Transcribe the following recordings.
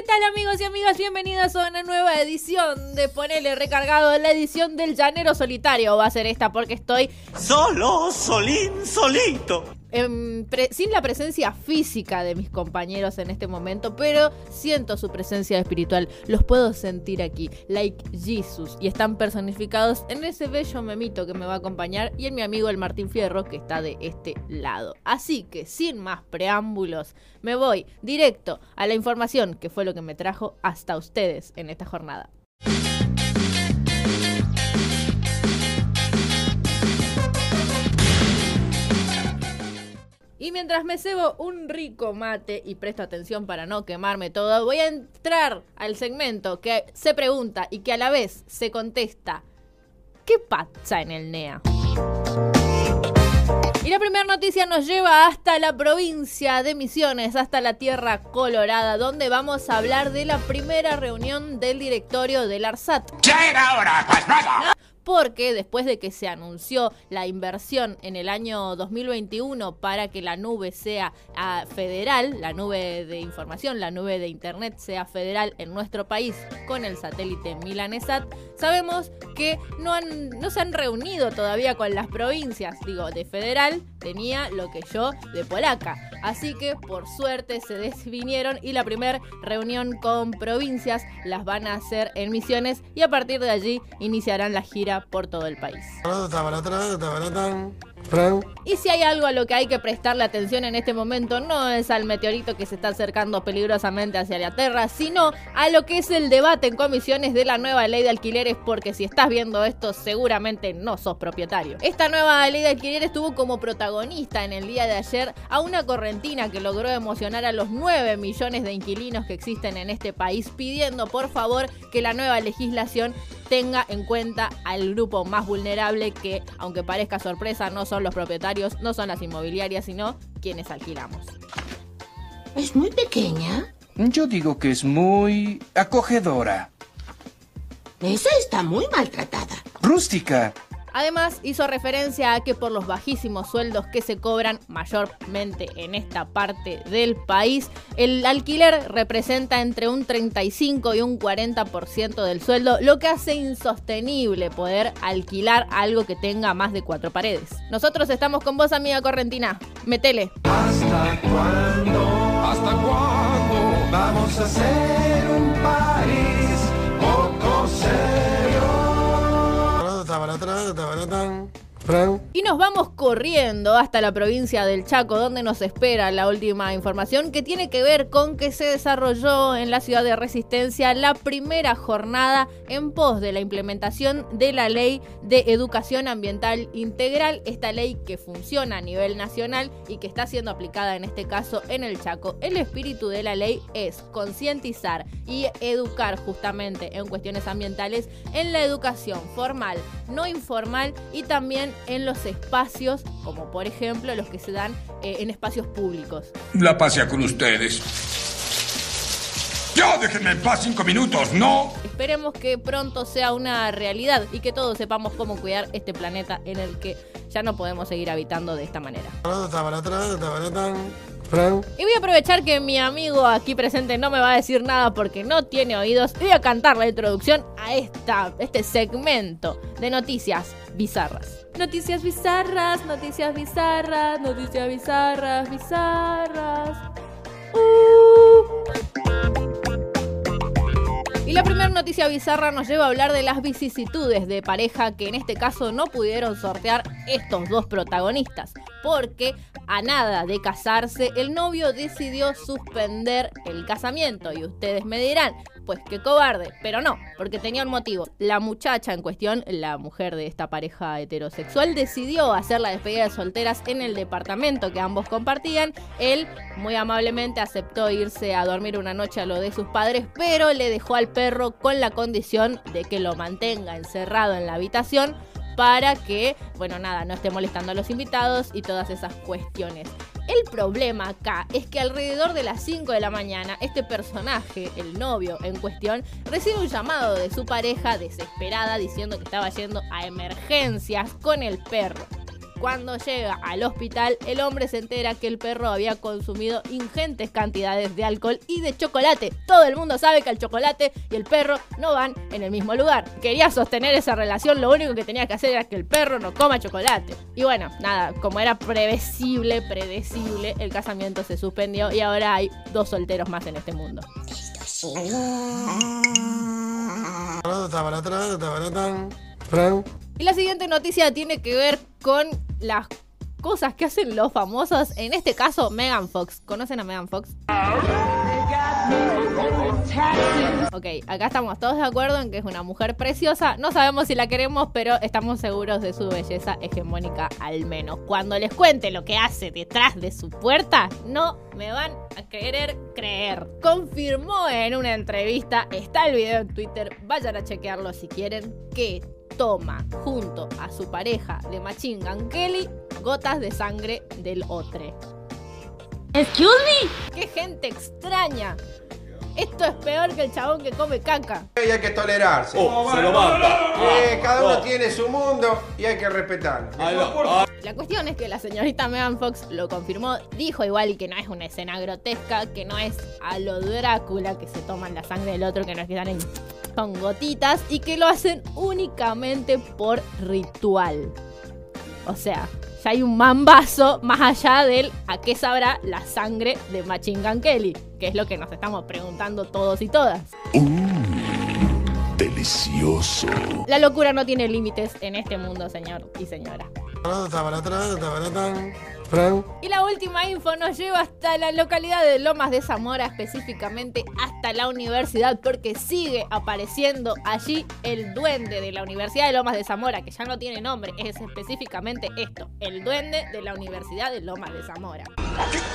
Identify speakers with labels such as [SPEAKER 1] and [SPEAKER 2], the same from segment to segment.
[SPEAKER 1] ¿Qué tal amigos y amigas? Bienvenidos a una nueva edición de Ponele Recargado, la edición del Llanero Solitario. Va a ser esta porque estoy
[SPEAKER 2] Solo, solín, solito.
[SPEAKER 1] Em, pre- sin la presencia física de mis compañeros en este momento, pero siento su presencia espiritual. Los puedo sentir aquí, like Jesus, y están personificados en ese bello memito que me va a acompañar y en mi amigo el Martín Fierro que está de este lado. Así que sin más preámbulos, me voy directo a la información que fue lo que me trajo hasta ustedes en esta jornada. Y mientras me cebo un rico mate y presto atención para no quemarme todo, voy a entrar al segmento que se pregunta y que a la vez se contesta, ¿qué pasa en el NEA? Y la primera noticia nos lleva hasta la provincia de Misiones, hasta la Tierra Colorada, donde vamos a hablar de la primera reunión del directorio del ARSAT.
[SPEAKER 2] Ya era hora, pues.
[SPEAKER 1] Porque después de que se anunció la inversión en el año 2021 para que la nube sea ah, federal, la nube de información, la nube de internet sea federal en nuestro país con el satélite Milanesat, sabemos que no, han, no se han reunido todavía con las provincias. Digo, de federal tenía lo que yo de polaca. Así que por suerte se desvinieron y la primera reunión con provincias las van a hacer en Misiones y a partir de allí iniciarán la gira por todo el país. Y si hay algo a lo que hay que prestarle atención en este momento, no es al meteorito que se está acercando peligrosamente hacia la Tierra, sino a lo que es el debate en comisiones de la nueva ley de alquileres, porque si estás viendo esto, seguramente no sos propietario. Esta nueva ley de alquileres tuvo como protagonista en el día de ayer a una correntina que logró emocionar a los 9 millones de inquilinos que existen en este país, pidiendo por favor que la nueva legislación tenga en cuenta al grupo más vulnerable que, aunque parezca sorpresa, no son los propietarios, no son las inmobiliarias, sino quienes alquilamos.
[SPEAKER 3] Es muy pequeña.
[SPEAKER 4] Yo digo que es muy acogedora.
[SPEAKER 3] Esa está muy maltratada.
[SPEAKER 4] Rústica.
[SPEAKER 1] Además, hizo referencia a que por los bajísimos sueldos que se cobran mayormente en esta parte del país, el alquiler representa entre un 35 y un 40% del sueldo, lo que hace insostenible poder alquilar algo que tenga más de cuatro paredes. Nosotros estamos con vos, amiga correntina. Metele.
[SPEAKER 5] ¿Hasta cuándo? ¿Hasta cuándo? Vamos a ser un país poco serio tabaratán, tabaratán.
[SPEAKER 1] Y nos vamos corriendo hasta la provincia del Chaco, donde nos espera la última información que tiene que ver con que se desarrolló en la ciudad de Resistencia la primera jornada en pos de la implementación de la ley de educación ambiental integral, esta ley que funciona a nivel nacional y que está siendo aplicada en este caso en el Chaco. El espíritu de la ley es concientizar y educar justamente en cuestiones ambientales en la educación formal, no informal y también en los espacios, como por ejemplo los que se dan eh, en espacios públicos.
[SPEAKER 5] La pasea con ustedes. Ya, déjenme en paz cinco minutos, ¿no?
[SPEAKER 1] Esperemos que pronto sea una realidad y que todos sepamos cómo cuidar este planeta en el que ya no podemos seguir habitando de esta manera. Y voy a aprovechar que mi amigo aquí presente no me va a decir nada porque no tiene oídos y voy a cantar la introducción a esta, este segmento de noticias bizarras. Noticias bizarras, noticias bizarras, noticias bizarras, bizarras. Y la primera noticia bizarra nos lleva a hablar de las vicisitudes de pareja que en este caso no pudieron sortear estos dos protagonistas, porque a nada de casarse el novio decidió suspender el casamiento. Y ustedes me dirán, pues qué cobarde, pero no, porque tenía un motivo. La muchacha en cuestión, la mujer de esta pareja heterosexual, decidió hacer la despedida de solteras en el departamento que ambos compartían. Él muy amablemente aceptó irse a dormir una noche a lo de sus padres, pero le dejó al perro con la condición de que lo mantenga encerrado en la habitación para que, bueno, nada, no esté molestando a los invitados y todas esas cuestiones. El problema acá es que alrededor de las 5 de la mañana, este personaje, el novio en cuestión, recibe un llamado de su pareja desesperada diciendo que estaba yendo a emergencias con el perro. Cuando llega al hospital, el hombre se entera que el perro había consumido ingentes cantidades de alcohol y de chocolate. Todo el mundo sabe que el chocolate y el perro no van en el mismo lugar. Quería sostener esa relación, lo único que tenía que hacer era que el perro no coma chocolate. Y bueno, nada, como era previsible, predecible, el casamiento se suspendió y ahora hay dos solteros más en este mundo. Y la siguiente noticia tiene que ver con las cosas que hacen los famosos. En este caso, Megan Fox. ¿Conocen a Megan Fox? Ok, acá estamos todos de acuerdo en que es una mujer preciosa. No sabemos si la queremos, pero estamos seguros de su belleza hegemónica al menos. Cuando les cuente lo que hace detrás de su puerta, no me van a querer creer. Confirmó en una entrevista, está el video en Twitter, vayan a chequearlo si quieren, que toma junto a su pareja de Machine Gun Kelly gotas de sangre del otro.
[SPEAKER 6] Excuse me.
[SPEAKER 1] ¡Qué gente extraña! Esto es peor que el chabón que come caca.
[SPEAKER 7] Y hay que tolerarse.
[SPEAKER 8] Oh, se lo mata.
[SPEAKER 7] Eh, cada uno tiene su mundo y hay que respetarlo.
[SPEAKER 8] Va.
[SPEAKER 1] La cuestión es que la señorita Megan Fox lo confirmó, dijo igual que no es una escena grotesca, que no es a lo Drácula que se toman la sangre del otro, que no es que están ahí con gotitas y que lo hacen únicamente por ritual. O sea, ya hay un mambazo más allá del a qué sabrá la sangre de Machine Gun Kelly, que es lo que nos estamos preguntando todos y todas.
[SPEAKER 9] Delicioso.
[SPEAKER 1] La locura no tiene límites en este mundo, señor y señora. Y la última info nos lleva hasta la localidad de Lomas de Zamora, específicamente hasta la universidad, porque sigue apareciendo allí el duende de la Universidad de Lomas de Zamora, que ya no tiene nombre, es específicamente esto, el duende de la Universidad de Lomas de Zamora.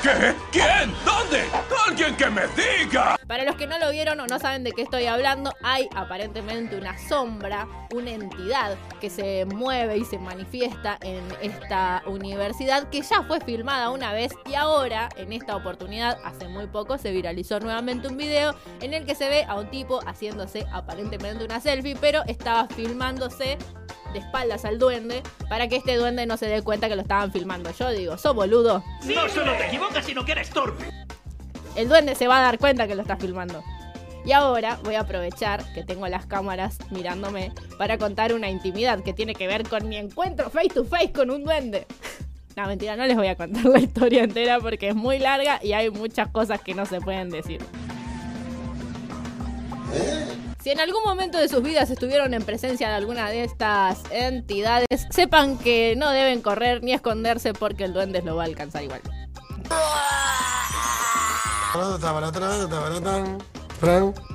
[SPEAKER 5] ¿Qué? ¿Quién? ¿Dónde? ¡Alguien que me diga!
[SPEAKER 1] Para los que no lo vieron o no saben de qué estoy hablando, hay aparentemente una sombra, una entidad que se mueve y se manifiesta en esta universidad que ya fue filmada una vez y ahora, en esta oportunidad, hace muy poco, se viralizó nuevamente un video en el que se ve a un tipo haciéndose aparentemente una selfie, pero estaba filmándose de espaldas al duende para que este duende no se dé cuenta que lo estaban filmando. Yo digo, sos boludo.
[SPEAKER 2] No solo te equivocas, sino que eres torpe.
[SPEAKER 1] El duende se va a dar cuenta que lo está filmando. Y ahora voy a aprovechar que tengo las cámaras mirándome para contar una intimidad que tiene que ver con mi encuentro face to face con un duende. No, mentira, no les voy a contar la historia entera porque es muy larga y hay muchas cosas que no se pueden decir. Si en algún momento de sus vidas estuvieron en presencia de alguna de estas entidades, sepan que no deben correr ni esconderse porque el duende lo va a alcanzar igual.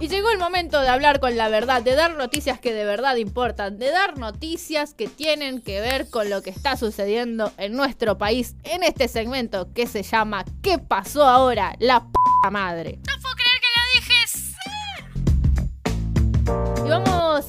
[SPEAKER 1] Y llegó el momento de hablar con la verdad, de dar noticias que de verdad importan, de dar noticias que tienen que ver con lo que está sucediendo en nuestro país en este segmento que se llama ¿Qué pasó ahora? La p madre.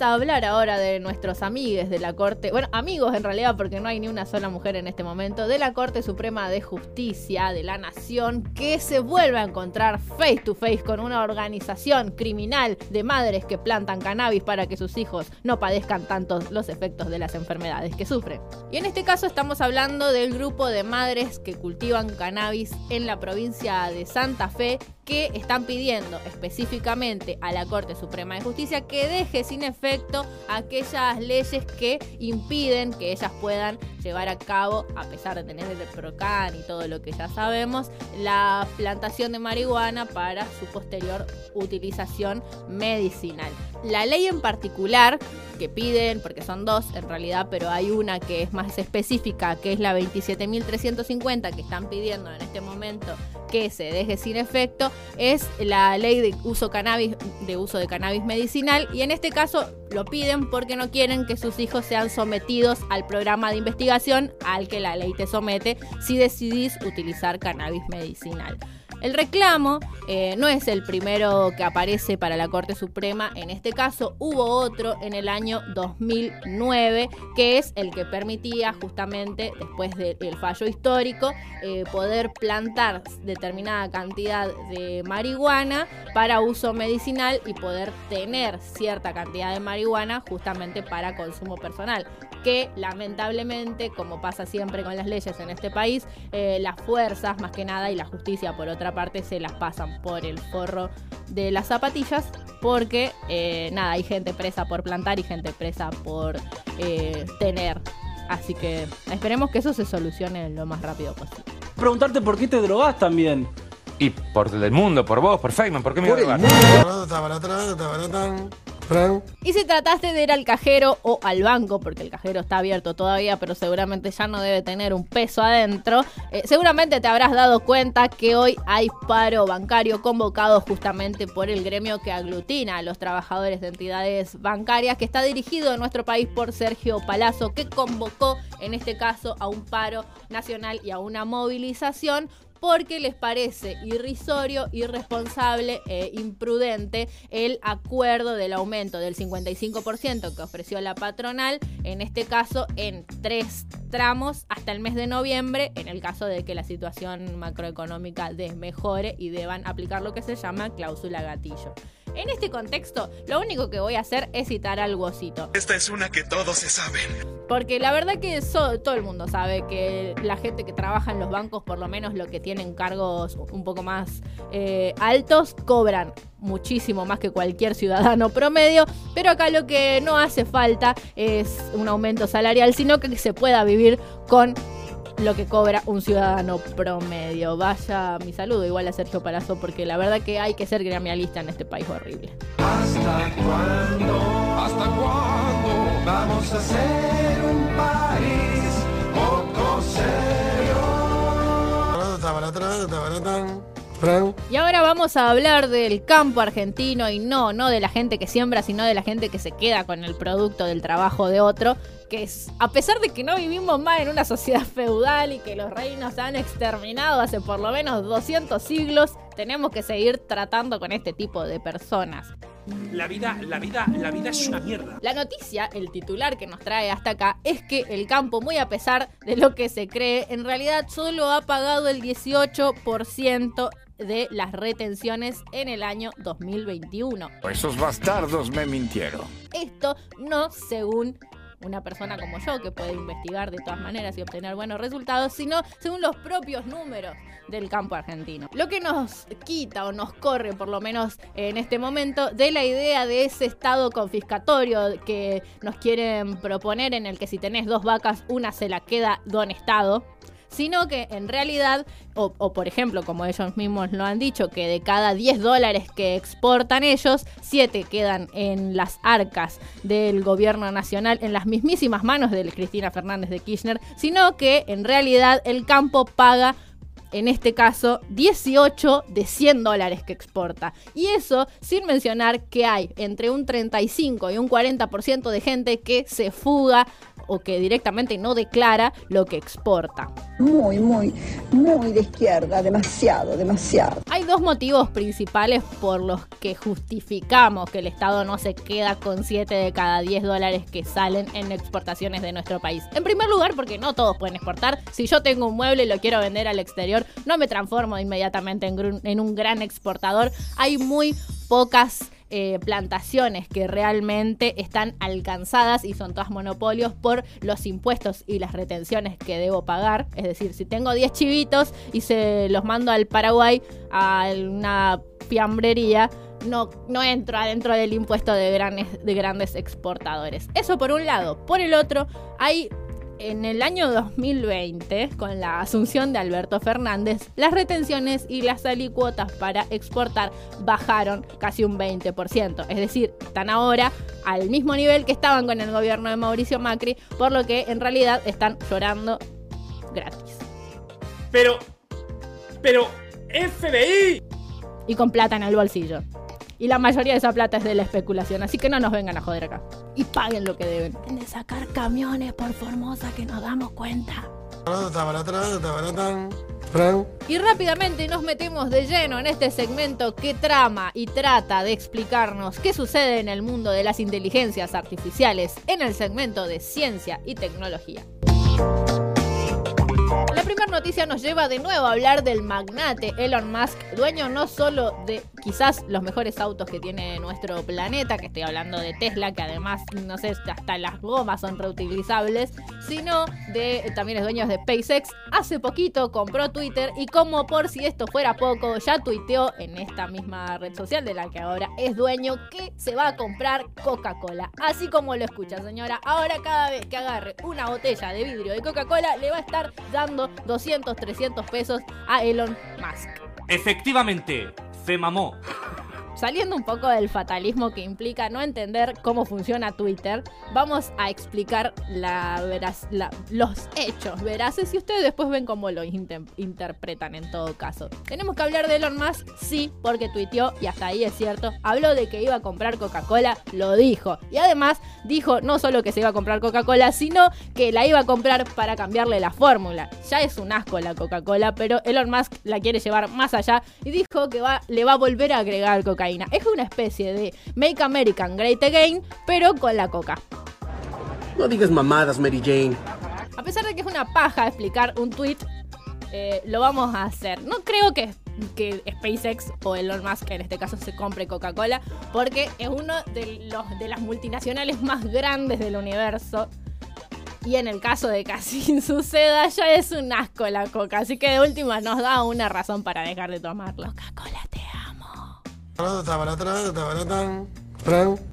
[SPEAKER 1] A hablar ahora de nuestros amigues de la Corte, bueno, amigos en realidad porque no hay ni una sola mujer en este momento, de la Corte Suprema de Justicia de la Nación que se vuelve a encontrar face to face con una organización criminal de madres que plantan cannabis para que sus hijos no padezcan tanto los efectos de las enfermedades que sufren. Y en este caso estamos hablando del grupo de madres que cultivan cannabis en la provincia de Santa Fe que están pidiendo específicamente a la Corte Suprema de Justicia que deje sin efecto aquellas leyes que impiden que ellas puedan llevar a cabo, a pesar de tener el PROCAN y todo lo que ya sabemos, la plantación de marihuana para su posterior utilización medicinal. La ley en particular que piden, porque son dos en realidad, pero hay una que es más específica, que es la 27.350 que están pidiendo en este momento que se deje sin efecto, es la ley de uso cannabis, de uso de cannabis medicinal, y en este caso lo piden porque no quieren que sus hijos sean sometidos al programa de investigación al que la ley te somete si decidís utilizar cannabis medicinal. El reclamo eh, no es el primero que aparece para la Corte Suprema, en este caso hubo otro en el año 2009, que es el que permitía justamente, después del fallo histórico, eh, poder plantar determinada cantidad de marihuana para uso medicinal y poder tener cierta cantidad de marihuana justamente para consumo personal. Que lamentablemente, como pasa siempre con las leyes en este país, eh, las fuerzas más que nada y la justicia por otra parte se las pasan por el forro de las zapatillas porque eh, nada, hay gente presa por plantar y gente presa por eh, tener. Así que esperemos que eso se solucione lo más rápido posible.
[SPEAKER 9] Preguntarte por qué te drogas también.
[SPEAKER 10] Y por el mundo, por vos, por Feynman, ¿por qué me iba a
[SPEAKER 9] el
[SPEAKER 1] Y si trataste de ir al cajero o al banco, porque el cajero está abierto todavía, pero seguramente ya no debe tener un peso adentro, eh, seguramente te habrás dado cuenta que hoy hay paro bancario convocado justamente por el gremio que aglutina a los trabajadores de entidades bancarias, que está dirigido en nuestro país por Sergio Palazzo, que convocó en este caso a un paro nacional y a una movilización porque les parece irrisorio, irresponsable e imprudente el acuerdo del aumento del 55% que ofreció la patronal, en este caso en tres tramos hasta el mes de noviembre, en el caso de que la situación macroeconómica desmejore y deban aplicar lo que se llama cláusula gatillo. En este contexto, lo único que voy a hacer es citar algo osito.
[SPEAKER 11] Esta es una que todos se saben.
[SPEAKER 1] Porque la verdad que eso, todo el mundo sabe que la gente que trabaja en los bancos, por lo menos los que tienen cargos un poco más eh, altos, cobran muchísimo más que cualquier ciudadano promedio, pero acá lo que no hace falta es un aumento salarial, sino que se pueda vivir con lo que cobra un ciudadano promedio. Vaya mi saludo igual a Sergio Palazzo porque la verdad que hay que ser gremialista en este país horrible.
[SPEAKER 5] ¿Hasta cuándo? ¿Hasta cuándo vamos a ser un país poco serio?
[SPEAKER 1] Y ahora vamos a hablar del campo argentino y no, no de la gente que siembra, sino de la gente que se queda con el producto del trabajo de otro, que es, a pesar de que no vivimos más en una sociedad feudal y que los reinos se han exterminado hace por lo menos 200 siglos, tenemos que seguir tratando con este tipo de personas.
[SPEAKER 2] La vida, la vida, la vida es una mierda.
[SPEAKER 1] La noticia, el titular que nos trae hasta acá, es que el campo, muy a pesar de lo que se cree, en realidad solo ha pagado el 18% de las retenciones en el año 2021.
[SPEAKER 12] Esos bastardos me mintieron.
[SPEAKER 1] Esto no según una persona como yo que puede investigar de todas maneras y obtener buenos resultados, sino según los propios números del campo argentino. Lo que nos quita o nos corre, por lo menos en este momento, de la idea de ese estado confiscatorio que nos quieren proponer en el que si tenés dos vacas, una se la queda don Estado sino que en realidad, o, por ejemplo, como ellos mismos lo han dicho, que de cada 10 dólares que exportan ellos, 7 quedan en las arcas del gobierno nacional, en las mismísimas manos de Cristina Fernández de Kirchner, sino que en realidad el campo paga en este caso 18 de 100 dólares que exporta. Y eso sin mencionar que hay entre un 35 y un 40% de gente que se fuga o que directamente no declara lo que exporta.
[SPEAKER 13] Muy, muy, muy de izquierda, demasiado, demasiado.
[SPEAKER 1] Hay dos motivos principales por los que justificamos que el Estado no se queda con 7 de cada 10 dólares que salen en exportaciones de nuestro país. En primer lugar, porque no todos pueden exportar. Si yo tengo un mueble y lo quiero vender al exterior, no me transformo inmediatamente en, en un gran exportador. Hay muy pocas eh, plantaciones que realmente están alcanzadas y son todas monopolios por los impuestos y las retenciones que debo pagar. Es decir, si tengo 10 chivitos y se los mando al Paraguay a una fiambrería, no, no entro adentro del impuesto de grandes, de grandes exportadores. Eso por un lado. Por el otro, hay en el año 2020, con la asunción de Alberto Fernández, las retenciones y las alicuotas para exportar bajaron casi un 20%. Es decir, están ahora al mismo nivel que estaban con el gobierno de Mauricio Macri, por lo que en realidad están llorando gratis.
[SPEAKER 2] Pero, pero, FBI.
[SPEAKER 1] Y con plata en el bolsillo. Y la mayoría de esa plata es de la especulación, así que no nos vengan a joder acá. Y paguen lo que deben. De sacar camiones por Formosa que nos damos cuenta. Y rápidamente nos metemos de lleno en este segmento que trama y trata de explicarnos qué sucede en el mundo de las inteligencias artificiales en el segmento de ciencia y tecnología. La primera noticia nos lleva de nuevo a hablar del magnate Elon Musk, dueño no solo de quizás los mejores autos que tiene nuestro planeta, que estoy hablando de Tesla, que además, no sé, hasta las gomas son reutilizables, sino de también es dueño de SpaceX. Hace poquito compró Twitter y como por si esto fuera poco, ya tuiteó en esta misma red social de la que ahora es dueño que se va a comprar Coca-Cola. Así como lo escucha, señora. Ahora cada vez que agarre una botella de vidrio de Coca-Cola, le va a estar dando 200, 300 pesos a Elon Musk.
[SPEAKER 14] Efectivamente, se mamó.
[SPEAKER 1] Saliendo un poco del fatalismo que implica no entender cómo funciona Twitter, vamos a explicar los hechos veraces y ustedes después ven cómo lo interpretan en todo caso. Tenemos que hablar de Elon Musk, sí, porque tuiteó y hasta ahí es cierto. Habló de que iba a comprar Coca-Cola, lo dijo. Y además dijo no solo que se iba a comprar Coca-Cola, sino que la iba a comprar para cambiarle la fórmula. Ya es un asco la Coca-Cola, pero Elon Musk la quiere llevar más allá y dijo que le va a volver a agregar cocaína es una especie de Make American Great Again, pero con la coca.
[SPEAKER 15] No digas mamadas, Mary Jane.
[SPEAKER 1] A pesar de que es una paja explicar un tweet, eh, lo vamos a hacer. No creo que, que SpaceX o Elon Musk en este caso se compre Coca-Cola, porque es uno de, los, de las multinacionales más grandes del universo. Y en el caso de que así suceda, ya es un asco la coca. Así que de última nos da una razón para dejar de tomarlo. Coca-Cola tabaratán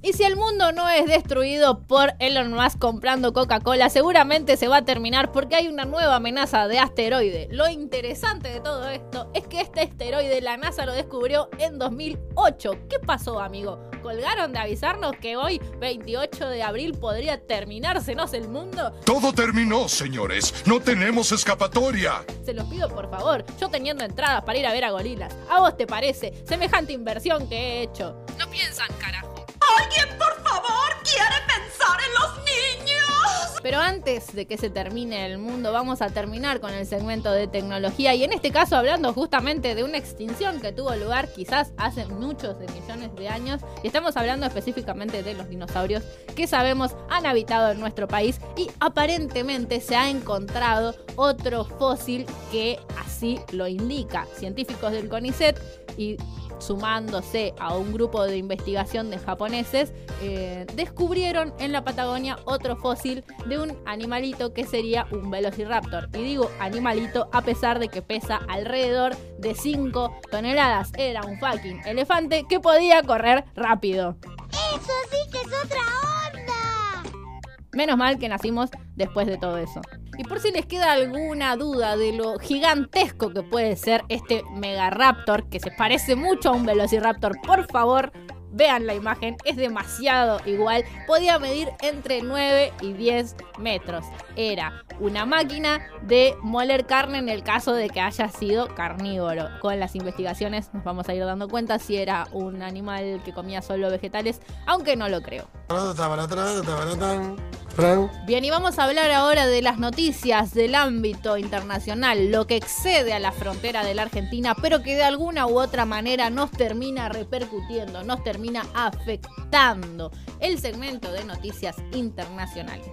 [SPEAKER 1] y si el mundo no es destruido por Elon Musk comprando Coca-Cola, seguramente se va a terminar porque hay una nueva amenaza de asteroide. Lo interesante de todo esto es que este asteroide la NASA lo descubrió en 2008. ¿Qué pasó, amigo? ¿Colgaron de avisarnos que hoy, 28 de abril, podría terminársenos el mundo?
[SPEAKER 11] Todo terminó, señores. No tenemos escapatoria.
[SPEAKER 1] Se los pido por favor, yo teniendo entradas para ir a ver a gorilas. ¿A vos te parece semejante inversión que he hecho? No piensan, carajo.
[SPEAKER 16] ¡Alguien, por favor, quiere pensar en los niños!
[SPEAKER 1] Pero antes de que se termine el mundo, vamos a terminar con el segmento de tecnología y en este caso hablando justamente de una extinción que tuvo lugar quizás hace muchos de millones de años y estamos hablando específicamente de los dinosaurios que sabemos han habitado en nuestro país y aparentemente se ha encontrado otro fósil que así lo indica. Científicos del CONICET y sumándose a un grupo de investigación de japoneses, eh, descubrieron en la Patagonia otro fósil de un animalito que sería un velociraptor. Y digo animalito a pesar de que pesa alrededor de 5 toneladas. Era un fucking elefante que podía correr rápido.
[SPEAKER 6] Eso sí que es otra onda.
[SPEAKER 1] Menos mal que nacimos después de todo eso. Y por si les queda alguna duda de lo gigantesco que puede ser este Megaraptor, que se parece mucho a un Velociraptor, por favor, vean la imagen, es demasiado igual. Podía medir entre 9 y 10 metros. Era una máquina de moler carne en el caso de que haya sido carnívoro. Con las investigaciones nos vamos a ir dando cuenta si era un animal que comía solo vegetales, aunque no lo creo. Bien, y vamos a hablar ahora de las noticias del ámbito internacional, lo que excede a la frontera de la Argentina, pero que de alguna u otra manera nos termina repercutiendo, nos termina afectando el segmento de noticias internacionales.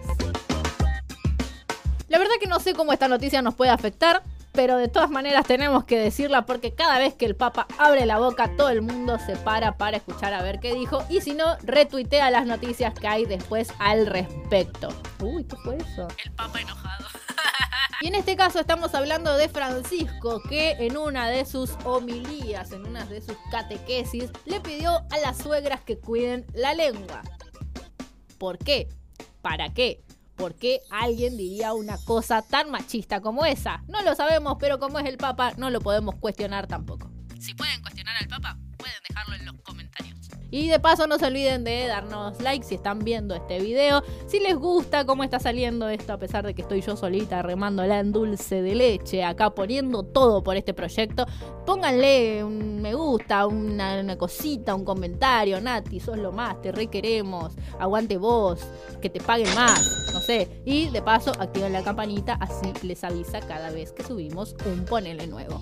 [SPEAKER 1] La verdad que no sé cómo esta noticia nos puede afectar, pero de todas maneras tenemos que decirla porque cada vez que el Papa abre la boca, todo el mundo se para para escuchar a ver qué dijo y si no, retuitea las noticias que hay después al respecto. Uy, ¿qué fue eso?
[SPEAKER 6] El Papa enojado.
[SPEAKER 1] Y en este caso estamos hablando de Francisco, que en una de sus homilías, en una de sus catequesis, le pidió a las suegras que cuiden la lengua. ¿Por qué? ¿Para qué? ¿Por qué alguien diría una cosa tan machista como esa? No lo sabemos, pero como es el Papa, no lo podemos cuestionar tampoco.
[SPEAKER 6] Si pueden cuestionar al Papa, pueden dejarlo en los comentarios.
[SPEAKER 1] Y de paso no se olviden de darnos like si están viendo este video. Si les gusta cómo está saliendo esto, a pesar de que estoy yo solita remándola en dulce de leche, acá poniendo todo por este proyecto, pónganle un me gusta, una, cosita, un comentario. Nati, sos lo más, te requeremos. Aguante vos, que te paguen más, no sé. Y de paso, activen la campanita, así les avisa cada vez que subimos un ponele nuevo.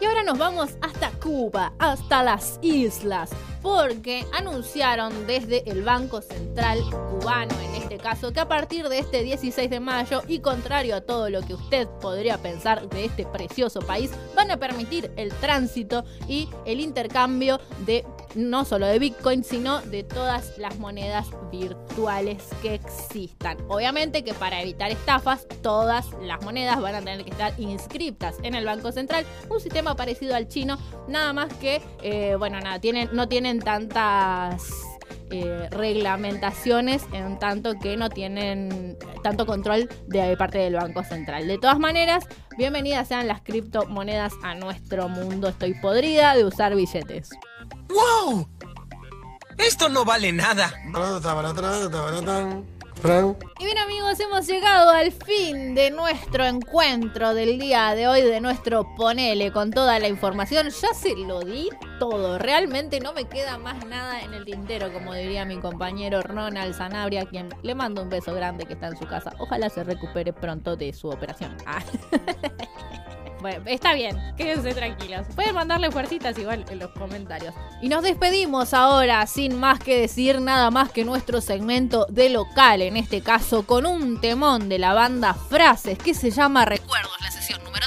[SPEAKER 1] Y ahora nos vamos hasta Cuba, hasta las islas, porque anunciaron desde el Banco Central cubano, en este caso, que a partir de este 16 de mayo, y contrario a todo lo que usted podría pensar de este precioso país, van a permitir el tránsito y el intercambio de no solo de Bitcoin, sino de todas las monedas virtuales que existan. Obviamente que para evitar estafas, todas las monedas van a tener que estar inscriptas en el Banco Central, un sistema parecido al chino, nada más que, eh, bueno, nada, tienen, no tienen tantas eh, reglamentaciones en tanto que no tienen tanto control de parte del Banco Central. De todas maneras, bienvenidas sean las criptomonedas a nuestro mundo. Estoy podrida de usar billetes.
[SPEAKER 17] ¡Wow! Esto no vale nada.
[SPEAKER 1] Y bien amigos, hemos llegado al fin de nuestro encuentro del día de hoy, de nuestro ponele con toda la información. Ya se lo di todo, realmente no me queda más nada en el tintero, como diría mi compañero Ronald Sanabria, quien le mando un beso grande que está en su casa. Ojalá se recupere pronto de su operación. Ah. Está bien, quédense tranquilos. Pueden mandarle fuercitas igual en los comentarios. Y nos despedimos ahora, sin más que decir nada más que nuestro segmento de local, en este caso con un temón de la banda Frases que se llama Recuerdos, la sesión número